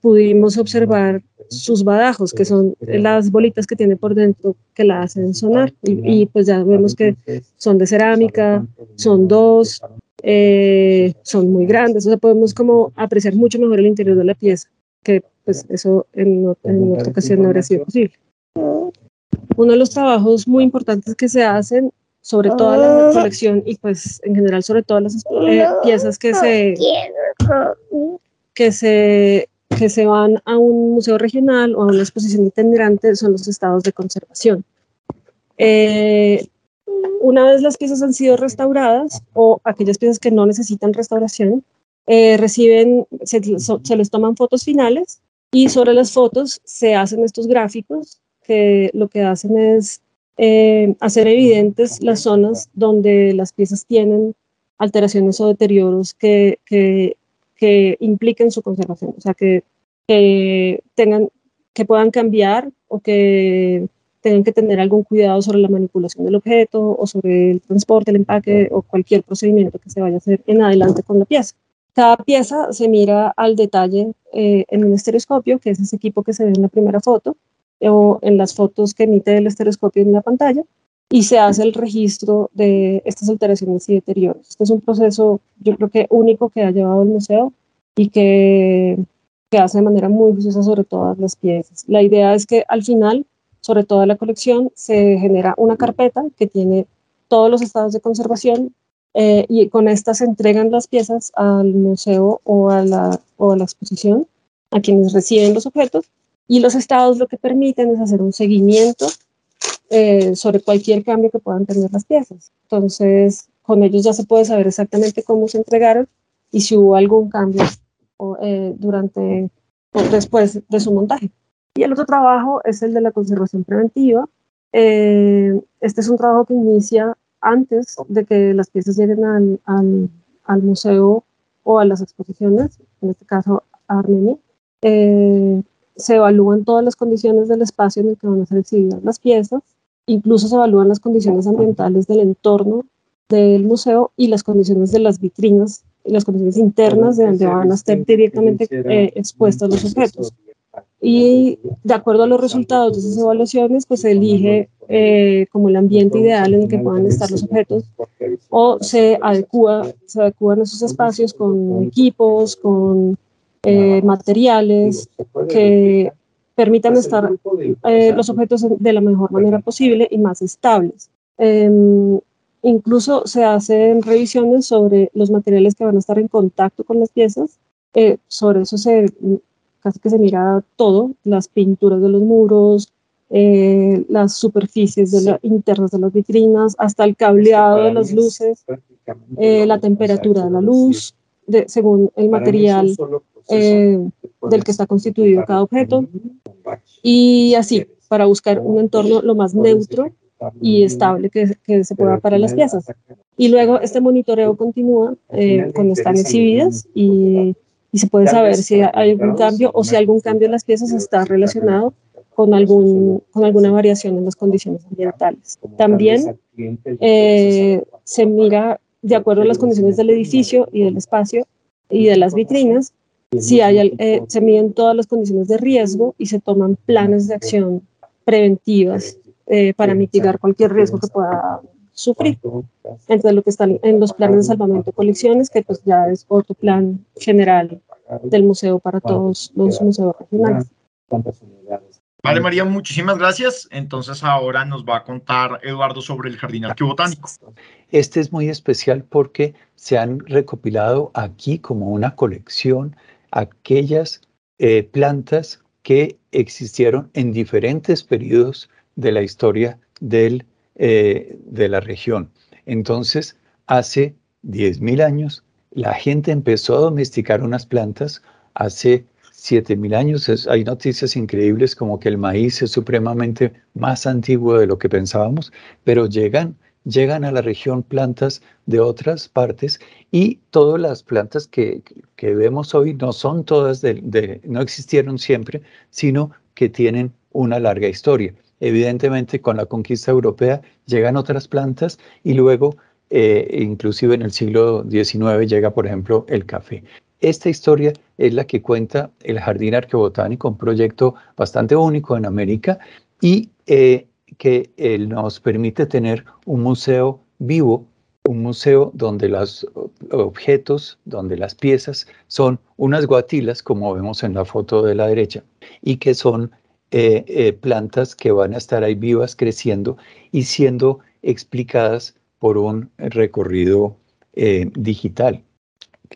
pudimos observar sus badajos, que son las bolitas que tiene por dentro que la hacen sonar. Y, pues ya vemos que son de cerámica, son dos, eh, son muy grandes, o sea, podemos como apreciar mucho mejor el interior de la pieza, que pues eso en, en otra ocasión no habría sido posible. Uno de los trabajos muy importantes que se hacen sobre toda la colección y pues en general sobre todas las eh, piezas que se, que se que se van a un museo regional o a una exposición itinerante son los estados de conservación. Eh, una vez las piezas han sido restauradas o aquellas piezas que no necesitan restauración, eh, reciben, se, se, les toman fotos finales y sobre las fotos se hacen estos gráficos que lo que hacen es eh, hacer evidentes las zonas donde las piezas tienen alteraciones o deterioros que, que, que impliquen su conservación, o sea, que, que, tengan, que puedan cambiar o que tengan que tener algún cuidado sobre la manipulación del objeto o sobre el transporte, el empaque o cualquier procedimiento que se vaya a hacer en adelante con la pieza. Cada pieza se mira al detalle eh, en un estereoscopio, que es ese equipo que se ve en la primera foto, o en las fotos que emite el estereoscopio en la pantalla y se hace el registro de estas alteraciones y deterioros. Este es un proceso, yo creo que único que ha llevado el museo y que, que hace de manera muy juiciosa sobre todas las piezas. La idea es que al final, sobre toda la colección, se genera una carpeta que tiene todos los estados de conservación eh, y con esta se entregan las piezas al museo o a la, o a la exposición, a quienes reciben los objetos, y los estados lo que permiten es hacer un seguimiento eh, sobre cualquier cambio que puedan tener las piezas. Entonces, con ellos ya se puede saber exactamente cómo se entregaron y si hubo algún cambio eh, durante o después de su montaje. Y el otro trabajo es el de la conservación preventiva. Eh, este es un trabajo que inicia antes de que las piezas lleguen al, al, al museo o a las exposiciones, en este caso a Armenia. Eh, se evalúan todas las condiciones del espacio en el que van a ser exhibidas las piezas, incluso se evalúan las condiciones ambientales del entorno del museo y las condiciones de las vitrinas y las condiciones internas de donde van a estar directamente eh, expuestos los objetos. Y de acuerdo a los resultados de esas evaluaciones, pues se elige eh, como el ambiente ideal en el que puedan estar los objetos o se adecua, se adecuan esos espacios con equipos, con eh, materiales que permitan estar eh, los objetos de la mejor manera posible y más estables. Em, incluso se hacen revisiones sobre los materiales que van a estar en contacto con las piezas. Eh, sobre eso se casi que se mira todo, las pinturas de los muros, las superficies de internas de las vitrinas, hasta el cableado de las luces, la temperatura de la luz, de, según el material eh, del que está constituido cada objeto. y así para buscar un entorno lo más neutro y estable que, que se pueda para las piezas. Y luego este monitoreo continúa eh, cuando están exhibidas y, y, se puede saber si hay algún cambio o si algún cambio en las piezas está relacionado con, algún, con alguna variación en las condiciones ambientales. También eh, se mira de acuerdo a las condiciones del edificio y del espacio y de las vitrinas, si hay, eh, se miden todas las condiciones de riesgo y se toman planes de acción preventivas eh, para mitigar cualquier riesgo que pueda sufrir. Entonces, lo que están en los planes de salvamento de colecciones, que pues ya es otro plan general del museo para todos los museos regionales. Vale, María, muchísimas gracias. Entonces ahora nos va a contar Eduardo sobre el Jardín Arqueobotánico. Este es muy especial porque se han recopilado aquí como una colección aquellas eh, plantas que existieron en diferentes periodos de la historia del, eh, de la región. Entonces, hace 10.000 años, la gente empezó a domesticar unas plantas. Hace 7.000 años hay noticias increíbles como que el maíz es supremamente más antiguo de lo que pensábamos, pero llegan llegan a la región plantas de otras partes y todas las plantas que, que vemos hoy no son todas de, no existieron siempre, sino que tienen una larga historia. Evidentemente con la conquista europea llegan otras plantas y luego eh, inclusive en el siglo XIX llega por ejemplo el café. Esta historia es la que cuenta el Jardín Arqueobotánico, un proyecto bastante único en América y eh, que él nos permite tener un museo vivo, un museo donde los objetos, donde las piezas son unas guatilas, como vemos en la foto de la derecha, y que son eh, eh, plantas que van a estar ahí vivas creciendo y siendo explicadas por un recorrido eh, digital,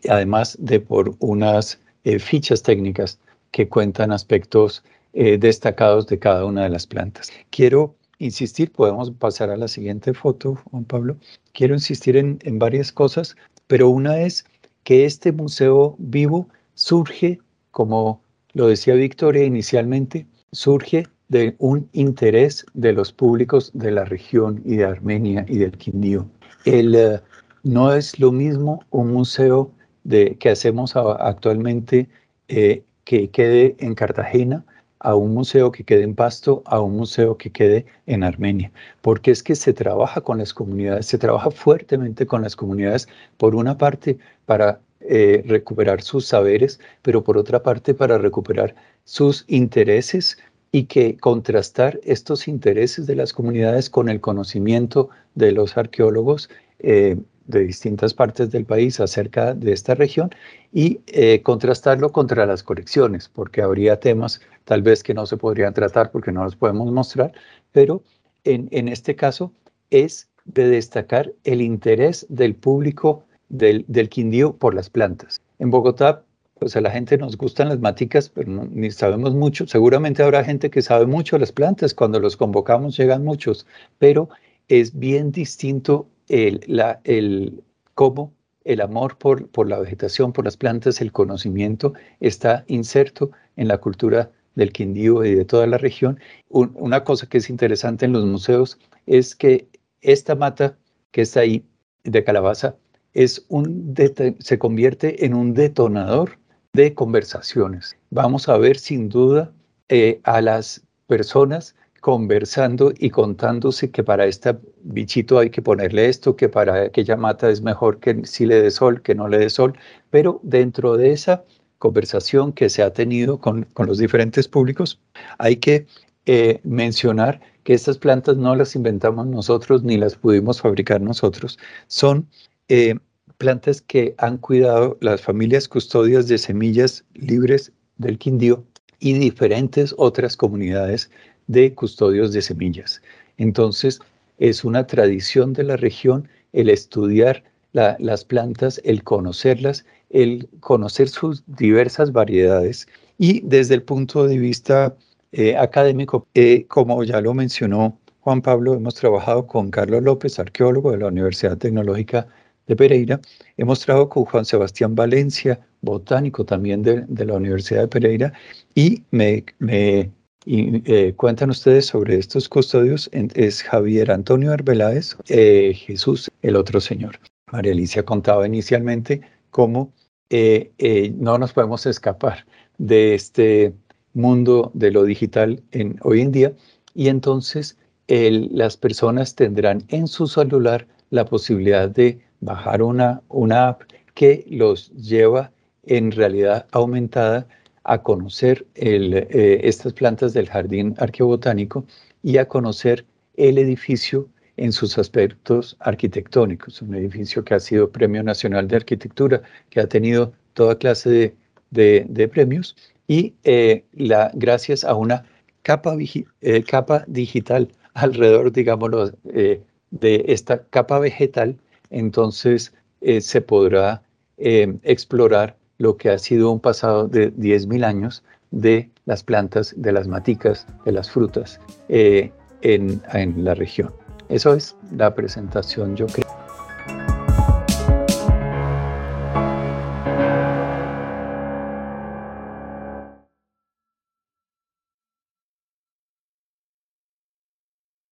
además de por unas fichas técnicas que cuentan aspectos destacados de cada una de las plantas. Quiero insistir, podemos pasar a la siguiente foto, Juan Pablo. Quiero insistir en, varias cosas, pero una es que este museo vivo surge, como lo decía Victoria inicialmente, surge de un interés de los públicos de la región y de Armenia y del Quindío. El, eh, no es lo mismo un museo de, que hacemos actualmente eh, que quede en Cartagena a un museo que quede en Pasto, a un museo que quede en Armenia, porque es que se trabaja con las comunidades, se trabaja fuertemente con las comunidades, por una parte para eh, recuperar sus saberes, pero por otra parte para recuperar sus intereses y que contrastar estos intereses de las comunidades con el conocimiento de los arqueólogos eh, de distintas partes del país acerca de esta región y eh, contrastarlo contra las colecciones, porque habría temas tal vez que no se podrían tratar porque no los podemos mostrar, pero en, en este caso es de destacar el interés del público del, Quindío por las plantas. En Bogotá, pues a la gente nos gustan las maticas, pero ni sabemos mucho. Seguramente habrá gente que sabe mucho las plantas. Cuando los convocamos llegan muchos, pero es bien distinto el, la, el cómo el amor por, por la vegetación, por las plantas, el conocimiento está inserto en la cultura del Quindío y de toda la región. una cosa que es interesante en los museos es que esta mata que está ahí de calabaza es un se convierte en un detonador de conversaciones. Vamos a ver sin duda eh, a las personas conversando y contándose que para este bichito hay que ponerle esto, que para aquella mata es mejor que si le dé sol, que no le dé sol, pero dentro de esa conversación que se ha tenido con, los diferentes públicos, hay que eh, mencionar que estas plantas no las inventamos nosotros ni las pudimos fabricar nosotros, son eh, plantas que han cuidado las familias custodias de semillas libres del Quindío y diferentes otras comunidades de custodios de semillas. Entonces, es una tradición de la región el estudiar las plantas, el conocerlas, el conocer sus diversas variedades y desde el punto de vista eh, académico, eh, como ya lo mencionó Juan Pablo, hemos trabajado con Carlos López, arqueólogo de la Universidad Tecnológica de Pereira, hemos trabajado con Juan Sebastián Valencia, botánico también de, la Universidad de Pereira, y me, me eh, cuentan ustedes sobre estos custodios, es Javier Antonio Arbeláez, eh, Jesús, el otro señor. María Alicia contaba inicialmente cómo eh, no nos podemos escapar de este mundo de lo digital en, hoy en día y entonces las personas tendrán en su celular la posibilidad de bajar una, una app que los lleva en realidad aumentada a conocer eh, estas plantas del jardín arqueobotánico y a conocer el edificio en sus aspectos arquitectónicos, un edificio que ha sido Premio Nacional de Arquitectura, que ha tenido toda clase de, premios y eh, la, gracias a una capa, eh, capa digital alrededor, digámoslo, de esta capa vegetal, entonces se podrá explorar lo que ha sido un pasado de 10.000 años de las plantas, de las maticas, de las frutas eh, en, en la región. Eso es la presentación, yo creo.